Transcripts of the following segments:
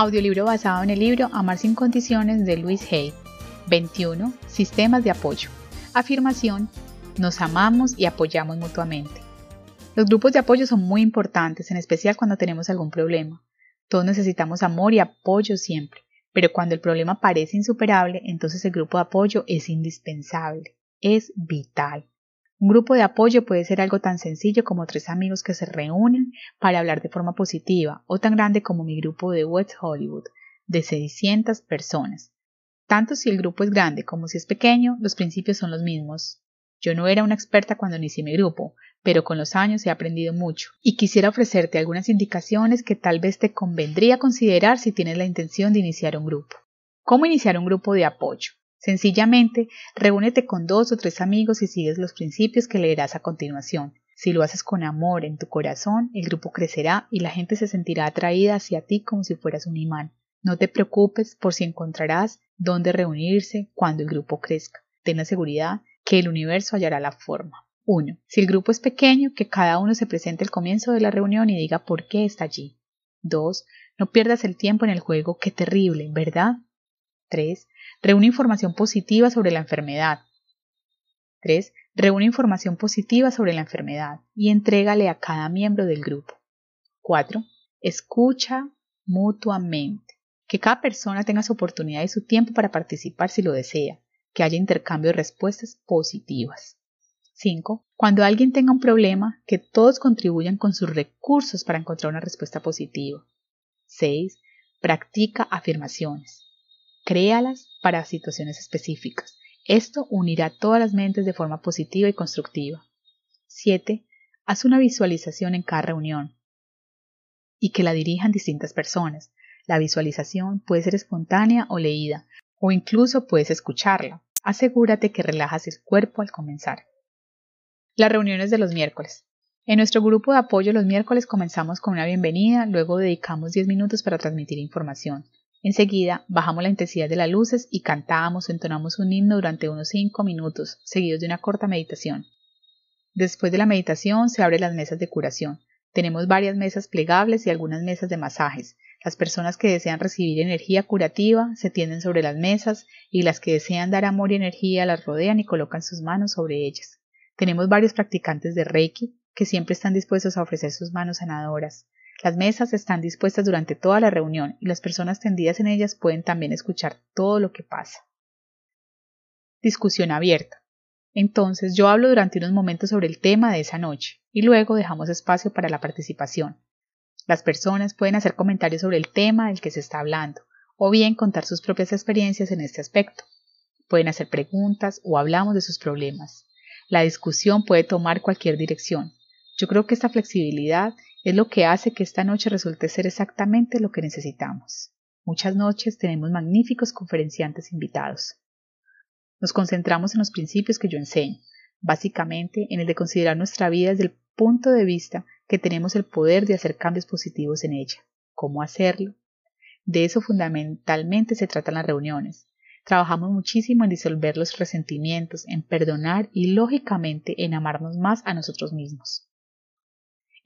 Audiolibro basado en el libro Amar sin condiciones de Luis Hay. 21. Sistemas de apoyo. Afirmación. Nos amamos y apoyamos mutuamente. Los grupos de apoyo son muy importantes, en especial cuando tenemos algún problema. Todos necesitamos amor y apoyo siempre, pero cuando el problema parece insuperable, entonces el grupo de apoyo es indispensable, es vital. Un grupo de apoyo puede ser algo tan sencillo como tres amigos que se reúnen para hablar de forma positiva, o tan grande como mi grupo de West Hollywood, de 600 personas. Tanto si el grupo es grande como si es pequeño, los principios son los mismos. Yo no era una experta cuando inicié mi grupo, pero con los años he aprendido mucho y quisiera ofrecerte algunas indicaciones que tal vez te convendría considerar si tienes la intención de iniciar un grupo. ¿Cómo iniciar un grupo de apoyo? Sencillamente, reúnete con dos o tres amigos y sigues los principios que leerás a continuación. Si lo haces con amor en tu corazón, el grupo crecerá y la gente se sentirá atraída hacia ti como si fueras un imán. No te preocupes por si encontrarás dónde reunirse cuando el grupo crezca. Ten la seguridad que el universo hallará la forma. 1. Si el grupo es pequeño, que cada uno se presente al comienzo de la reunión y diga por qué está allí. 2. No pierdas el tiempo en el juego, qué terrible, ¿verdad? 3. Reúne información positiva sobre la enfermedad. 3. Reúne información positiva sobre la enfermedad y entrégale a cada miembro del grupo. 4. Escucha mutuamente. Que cada persona tenga su oportunidad y su tiempo para participar si lo desea. Que haya intercambio de respuestas positivas. 5. Cuando alguien tenga un problema, que todos contribuyan con sus recursos para encontrar una respuesta positiva. 6. Practica afirmaciones. Créalas para situaciones específicas. Esto unirá todas las mentes de forma positiva y constructiva. 7. Haz una visualización en cada reunión y que la dirijan distintas personas. La visualización puede ser espontánea o leída, o incluso puedes escucharla. Asegúrate que relajas el cuerpo al comenzar. Las reuniones de los miércoles. En nuestro grupo de apoyo los miércoles comenzamos con una bienvenida, luego dedicamos 10 minutos para transmitir información. Enseguida bajamos la intensidad de las luces y cantamos o entonamos un himno durante unos 5 minutos, seguidos de una corta meditación. Después de la meditación se abren las mesas de curación. Tenemos varias mesas plegables y algunas mesas de masajes. Las personas que desean recibir energía curativa se tienden sobre las mesas y las que desean dar amor y energía las rodean y colocan sus manos sobre ellas. Tenemos varios practicantes de Reiki que siempre están dispuestos a ofrecer sus manos sanadoras. Las mesas están dispuestas durante toda la reunión y las personas tendidas en ellas pueden también escuchar todo lo que pasa. Discusión abierta. Entonces yo hablo durante unos momentos sobre el tema de esa noche y luego dejamos espacio para la participación. Las personas pueden hacer comentarios sobre el tema del que se está hablando o bien contar sus propias experiencias en este aspecto. Pueden hacer preguntas o hablamos de sus problemas. La discusión puede tomar cualquier dirección. Yo creo que esta flexibilidad es lo que hace que esta noche resulte ser exactamente lo que necesitamos. Muchas noches tenemos magníficos conferenciantes invitados. Nos concentramos en los principios que yo enseño, básicamente en el de considerar nuestra vida desde el punto de vista que tenemos el poder de hacer cambios positivos en ella. ¿Cómo hacerlo? De eso fundamentalmente se tratan las reuniones. Trabajamos muchísimo en disolver los resentimientos, en perdonar y lógicamente en amarnos más a nosotros mismos.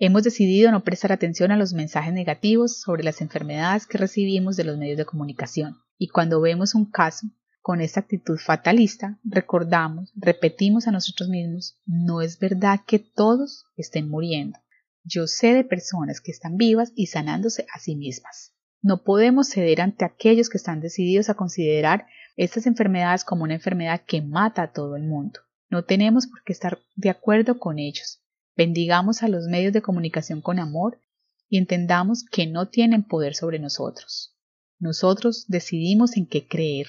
Hemos decidido no prestar atención a los mensajes negativos sobre las enfermedades que recibimos de los medios de comunicación. Y cuando vemos un caso con esta actitud fatalista, recordamos, repetimos a nosotros mismos, no es verdad que todos estén muriendo. Yo sé de personas que están vivas y sanándose a sí mismas. No podemos ceder ante aquellos que están decididos a considerar estas enfermedades como una enfermedad que mata a todo el mundo. No tenemos por qué estar de acuerdo con ellos. Bendigamos a los medios de comunicación con amor y entendamos que no tienen poder sobre nosotros. Nosotros decidimos en qué creer.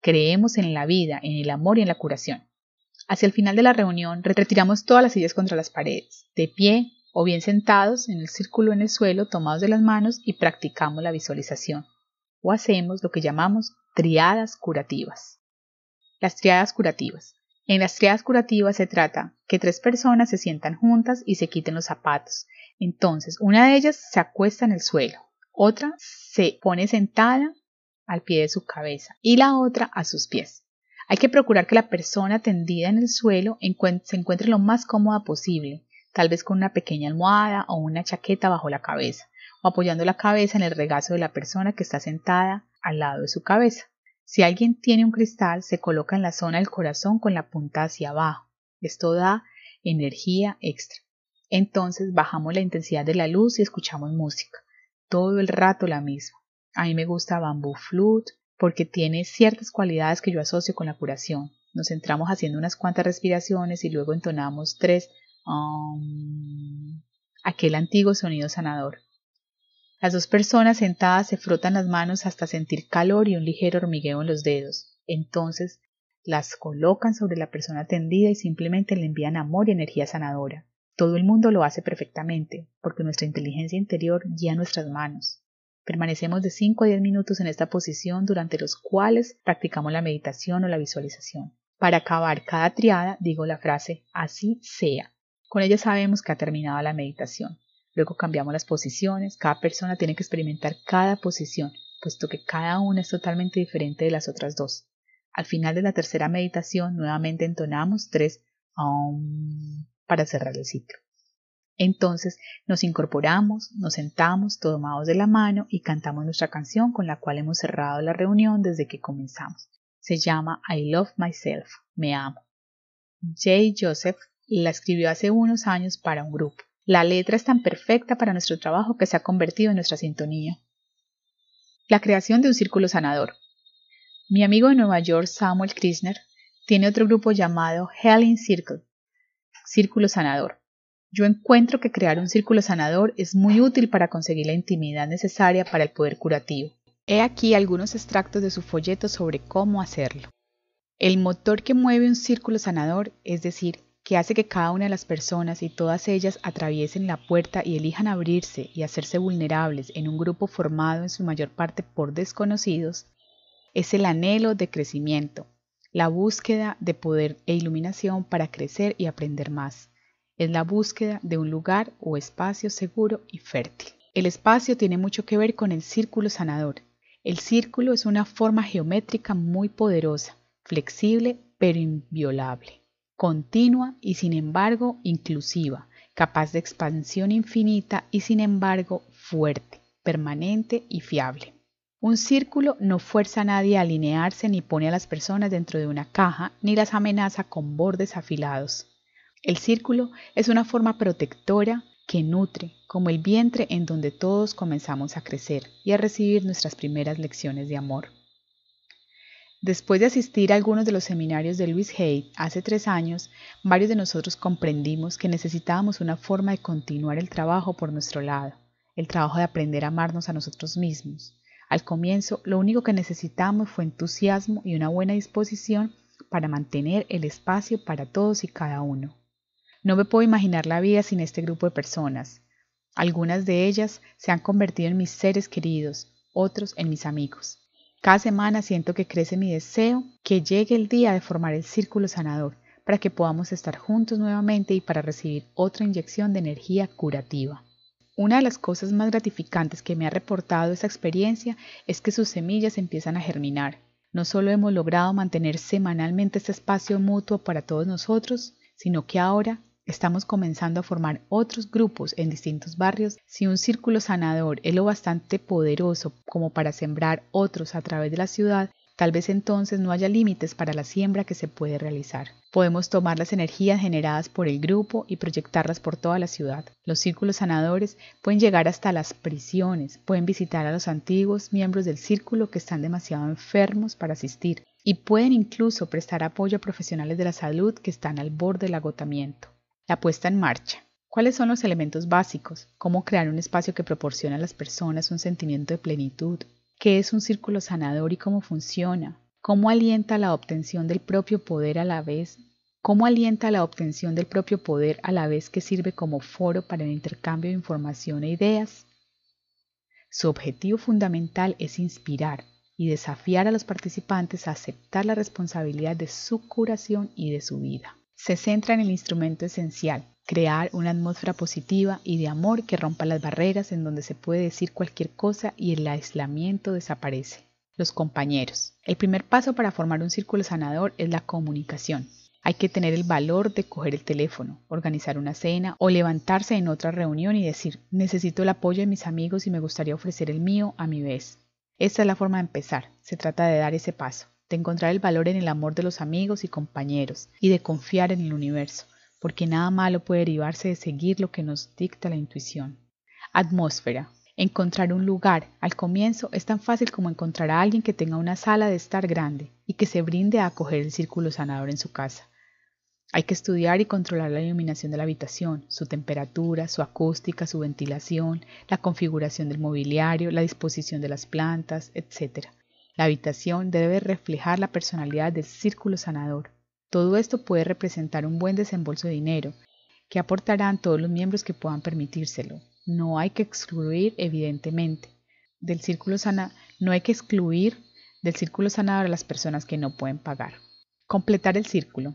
Creemos en la vida, en el amor y en la curación. Hacia el final de la reunión retiramos todas las sillas contra las paredes, de pie o bien sentados en el círculo en el suelo, tomados de las manos y practicamos la visualización. O hacemos lo que llamamos triadas curativas. Las triadas curativas. En las triadas curativas se trata que tres personas se sientan juntas y se quiten los zapatos. Entonces, una de ellas se acuesta en el suelo, otra se pone sentada al pie de su cabeza y la otra a sus pies. Hay que procurar que la persona tendida en el suelo se encuentre lo más cómoda posible, tal vez con una pequeña almohada o una chaqueta bajo la cabeza, o apoyando la cabeza en el regazo de la persona que está sentada al lado de su cabeza. Si alguien tiene un cristal, se coloca en la zona del corazón con la punta hacia abajo. Esto da energía extra. Entonces bajamos la intensidad de la luz y escuchamos música. Todo el rato la misma. A mí me gusta Bamboo Flute porque tiene ciertas cualidades que yo asocio con la curación. Nos centramos haciendo unas cuantas respiraciones y luego entonamos tres um, aquel antiguo sonido sanador. Las dos personas sentadas se frotan las manos hasta sentir calor y un ligero hormigueo en los dedos. Entonces las colocan sobre la persona tendida y simplemente le envían amor y energía sanadora. Todo el mundo lo hace perfectamente, porque nuestra inteligencia interior guía nuestras manos. Permanecemos de 5 a 10 minutos en esta posición durante los cuales practicamos la meditación o la visualización. Para acabar cada triada digo la frase así sea. Con ella sabemos que ha terminado la meditación. Luego cambiamos las posiciones, cada persona tiene que experimentar cada posición, puesto que cada una es totalmente diferente de las otras dos. Al final de la tercera meditación nuevamente entonamos tres para cerrar el ciclo. Entonces nos incorporamos, nos sentamos tomados de la mano y cantamos nuestra canción con la cual hemos cerrado la reunión desde que comenzamos se llama I Love Myself, me amo. Jay Joseph la escribió hace unos años para un grupo. La letra es tan perfecta para nuestro trabajo que se ha convertido en nuestra sintonía. La creación de un círculo sanador. Mi amigo de Nueva York, Samuel Krisner, tiene otro grupo llamado Healing Circle, Círculo Sanador. Yo encuentro que crear un círculo sanador es muy útil para conseguir la intimidad necesaria para el poder curativo. He aquí algunos extractos de su folleto sobre cómo hacerlo. El motor que mueve un círculo sanador, es decir, que hace que cada una de las personas y todas ellas atraviesen la puerta y elijan abrirse y hacerse vulnerables en un grupo formado en su mayor parte por desconocidos, es el anhelo de crecimiento, la búsqueda de poder e iluminación para crecer y aprender más. Es la búsqueda de un lugar o espacio seguro y fértil. El espacio tiene mucho que ver con el círculo sanador el círculo es una forma geométrica muy poderosa, flexible pero inviolable, continua y sin embargo inclusiva, capaz de expansión infinita y sin embargo fuerte, permanente y fiable. Un círculo no fuerza a nadie a alinearse ni pone a las personas dentro de una caja ni las amenaza con bordes afilados. El círculo es una forma protectora que nutre, como el vientre en donde todos comenzamos a crecer y a recibir nuestras primeras lecciones de amor. Después de asistir a algunos de los seminarios de Louis Hay hace tres años, varios de nosotros comprendimos que necesitábamos una forma de continuar el trabajo por nuestro lado, el trabajo de aprender a amarnos a nosotros mismos. Al comienzo, lo único que necesitamos fue entusiasmo y una buena disposición para mantener el espacio para todos y cada uno. No me puedo imaginar la vida sin este grupo de personas. Algunas de ellas se han convertido en mis seres queridos, otros en mis amigos. Cada semana siento que crece mi deseo que llegue el día de formar el círculo sanador para que podamos estar juntos nuevamente y para recibir otra inyección de energía curativa. Una de las cosas más gratificantes que me ha reportado esa experiencia es que sus semillas empiezan a germinar. No solo hemos logrado mantener semanalmente este espacio mutuo para todos nosotros, sino que ahora Estamos comenzando a formar otros grupos en distintos barrios. Si un círculo sanador es lo bastante poderoso como para sembrar otros a través de la ciudad, tal vez entonces no haya límites para la siembra que se puede realizar. Podemos tomar las energías generadas por el grupo y proyectarlas por toda la ciudad. Los círculos sanadores pueden llegar hasta las prisiones, pueden visitar a los antiguos miembros del círculo que están demasiado enfermos para asistir y pueden incluso prestar apoyo a profesionales de la salud que están al borde del agotamiento. La puesta en marcha. ¿Cuáles son los elementos básicos? ¿Cómo crear un espacio que proporcione a las personas un sentimiento de plenitud? ¿Qué es un círculo sanador y cómo funciona? ¿Cómo alienta la obtención del propio poder a la vez? ¿Cómo alienta la obtención del propio poder a la vez que sirve como foro para el intercambio de información e ideas? Su objetivo fundamental es inspirar y desafiar a los participantes a aceptar la responsabilidad de su curación y de su vida se centra en el instrumento esencial, crear una atmósfera positiva y de amor que rompa las barreras en donde se puede decir cualquier cosa y el aislamiento desaparece. Los compañeros. El primer paso para formar un círculo sanador es la comunicación. Hay que tener el valor de coger el teléfono, organizar una cena o levantarse en otra reunión y decir, necesito el apoyo de mis amigos y me gustaría ofrecer el mío a mi vez. Esta es la forma de empezar. Se trata de dar ese paso, de encontrar el valor en el amor de los amigos y compañeros y de confiar en el universo, porque nada malo puede derivarse de seguir lo que nos dicta la intuición. Atmósfera. Encontrar un lugar al comienzo es tan fácil como encontrar a alguien que tenga una sala de estar grande y que se brinde a acoger el círculo sanador en su casa. Hay que estudiar y controlar la iluminación de la habitación, su temperatura, su acústica, su ventilación, la configuración del mobiliario, la disposición de las plantas, etc. La habitación debe reflejar la personalidad del círculo sanador. Todo esto puede representar un buen desembolso de dinero, que aportarán todos los miembros que puedan permitírselo. No hay que excluir, evidentemente, del círculo sana, no hay que excluir del círculo sanador a las personas que no pueden pagar. Completar el círculo.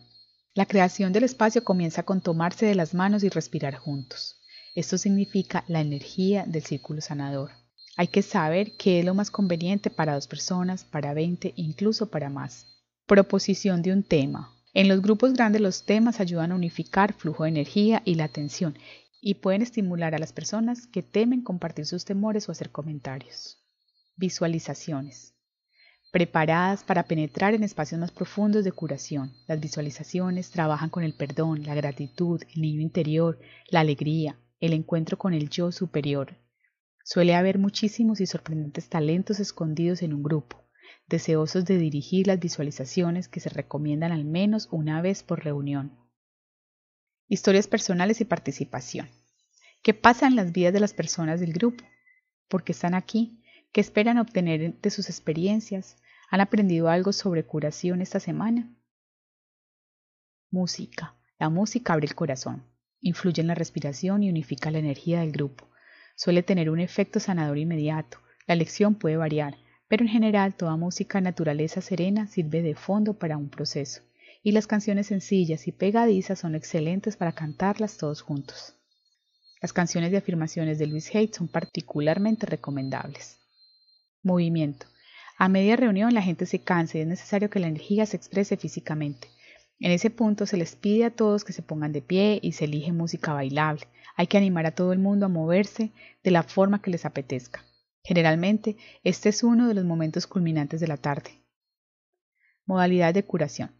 La creación del espacio comienza con tomarse de las manos y respirar juntos. Esto significa la energía del círculo sanador. Hay que saber qué es lo más conveniente para dos personas, para 20, incluso para más. Proposición de un tema. En los grupos grandes los temas ayudan a unificar flujo de energía y la atención y pueden estimular a las personas que temen compartir sus temores o hacer comentarios. Visualizaciones preparadas para penetrar en espacios más profundos de curación. Las visualizaciones trabajan con el perdón, la gratitud, el niño interior, la alegría, el encuentro con el yo superior. Suele haber muchísimos y sorprendentes talentos escondidos en un grupo, deseosos de dirigir las visualizaciones que se recomiendan al menos una vez por reunión. Historias personales y participación. ¿Qué pasa en las vidas de las personas del grupo? ¿Por qué están aquí? ¿Qué esperan obtener de sus experiencias? ¿Han aprendido algo sobre curación esta semana? Música. La música abre el corazón, influye en la respiración y unifica la energía del grupo. Suele tener un efecto sanador inmediato. La lección puede variar, pero en general toda música naturaleza serena sirve de fondo para un proceso, y las canciones sencillas y pegadizas son excelentes para cantarlas todos juntos. Las canciones de afirmaciones de Luis Haidt son particularmente recomendables. Movimiento. A media reunión la gente se cansa y es necesario que la energía se exprese físicamente. En ese punto se les pide a todos que se pongan de pie y se elige música bailable. Hay que animar a todo el mundo a moverse de la forma que les apetezca. Generalmente, este es uno de los momentos culminantes de la tarde. Modalidad de curación.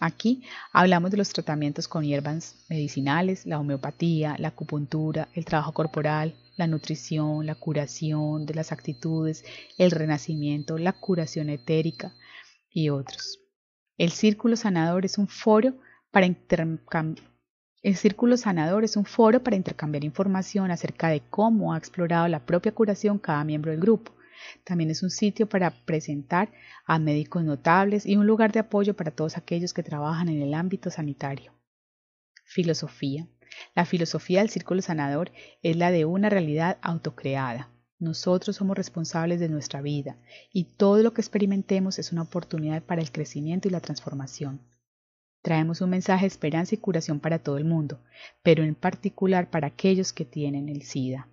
Aquí hablamos de los tratamientos con hierbas medicinales, la homeopatía, la acupuntura, el trabajo corporal, la nutrición, la curación de las actitudes, el renacimiento, la curación etérica y otros. El círculo sanador es un foro para el círculo sanador es un foro para intercambiar información acerca de cómo ha explorado la propia curación cada miembro del grupo. También es un sitio para presentar a médicos notables y un lugar de apoyo para todos aquellos que trabajan en el ámbito sanitario. Filosofía. La filosofía del círculo sanador es la de una realidad autocreada. Nosotros somos responsables de nuestra vida y todo lo que experimentemos es una oportunidad para el crecimiento y la transformación. Traemos un mensaje de esperanza y curación para todo el mundo, pero en particular para aquellos que tienen el SIDA.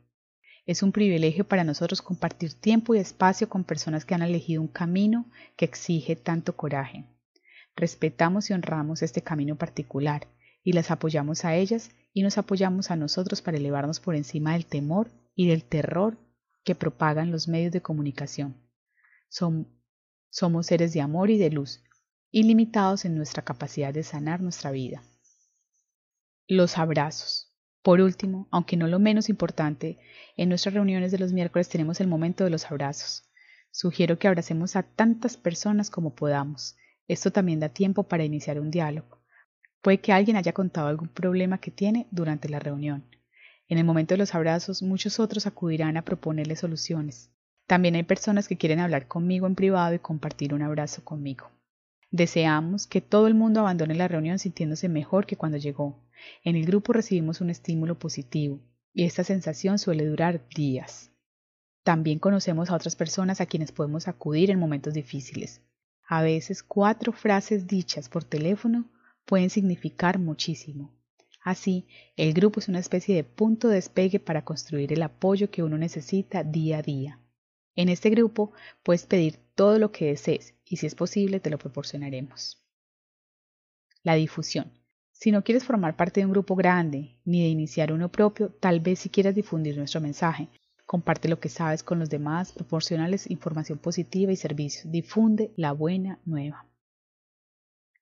Es un privilegio para nosotros compartir tiempo y espacio con personas que han elegido un camino que exige tanto coraje. Respetamos y honramos este camino particular y las apoyamos a ellas y nos apoyamos a nosotros para elevarnos por encima del temor y del terror que propagan los medios de comunicación. somos seres de amor y de luz, ilimitados en nuestra capacidad de sanar nuestra vida. Los abrazos. Por último, aunque no lo menos importante, en nuestras reuniones de los miércoles tenemos el momento de los abrazos. Sugiero que abracemos a tantas personas como podamos. Esto también da tiempo para iniciar un diálogo. Puede que alguien haya contado algún problema que tiene durante la reunión. En el momento de los abrazos, muchos otros acudirán a proponerle soluciones. También hay personas que quieren hablar conmigo en privado y compartir un abrazo conmigo. Deseamos que todo el mundo abandone la reunión sintiéndose mejor que cuando llegó. En el grupo recibimos un estímulo positivo y esta sensación suele durar días. También conocemos a otras personas a quienes podemos acudir en momentos difíciles. A veces cuatro frases dichas por teléfono pueden significar muchísimo. Así, el grupo es una especie de punto de despegue para construir el apoyo que uno necesita día a día. En este grupo puedes pedir todo lo que desees y si es posible te lo proporcionaremos. La difusión. Si no quieres formar parte de un grupo grande ni de iniciar uno propio, tal vez si quieras difundir nuestro mensaje. Comparte lo que sabes con los demás, proporcionales información positiva y servicios. Difunde la buena nueva.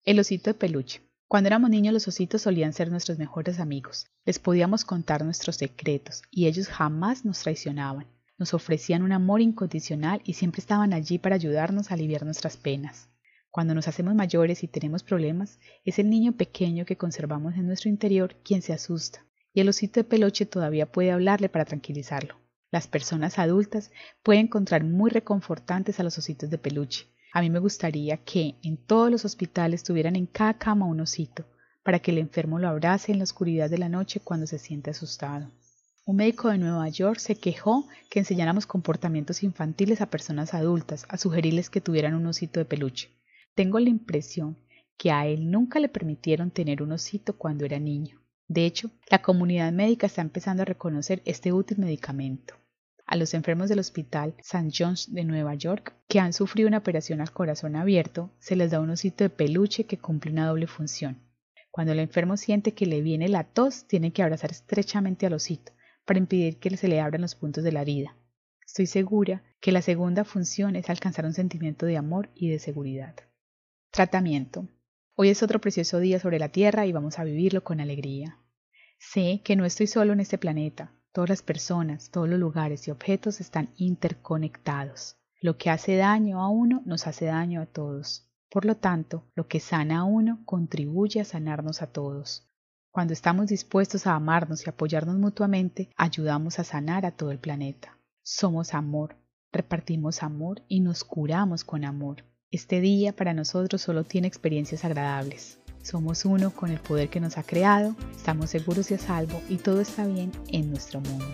El osito de peluche. Cuando éramos niños los ositos solían ser nuestros mejores amigos. Les podíamos contar nuestros secretos y ellos jamás nos traicionaban. Nos ofrecían un amor incondicional y siempre estaban allí para ayudarnos a aliviar nuestras penas. Cuando nos hacemos mayores y tenemos problemas, es el niño pequeño que conservamos en nuestro interior quien se asusta, y el osito de peluche todavía puede hablarle para tranquilizarlo. Las personas adultas pueden encontrar muy reconfortantes a los ositos de peluche. A mí me gustaría que en todos los hospitales tuvieran en cada cama un osito, para que el enfermo lo abrace en la oscuridad de la noche cuando se siente asustado. Un médico de Nueva York se quejó que enseñáramos comportamientos infantiles a personas adultas, a sugerirles que tuvieran un osito de peluche. Tengo la impresión que a él nunca le permitieron tener un osito cuando era niño. De hecho, la comunidad médica está empezando a reconocer este útil medicamento. A los enfermos del Hospital St. John's de Nueva York que han sufrido una operación al corazón abierto, se les da un osito de peluche que cumple una doble función. Cuando el enfermo siente que le viene la tos, tiene que abrazar estrechamente al osito para impedir que se le abran los puntos de la herida. Estoy segura que la segunda función es alcanzar un sentimiento de amor y de seguridad. Tratamiento. Hoy es otro precioso día sobre la Tierra y vamos a vivirlo con alegría. Sé que no estoy solo en este planeta. Todas las personas, todos los lugares y objetos están interconectados. Lo que hace daño a uno nos hace daño a todos. Por lo tanto, lo que sana a uno contribuye a sanarnos a todos. Cuando estamos dispuestos a amarnos y apoyarnos mutuamente, ayudamos a sanar a todo el planeta. Somos amor, repartimos amor y nos curamos con amor. Este día para nosotros solo tiene experiencias agradables. Somos uno con el poder que nos ha creado, estamos seguros y a salvo y todo está bien en nuestro mundo.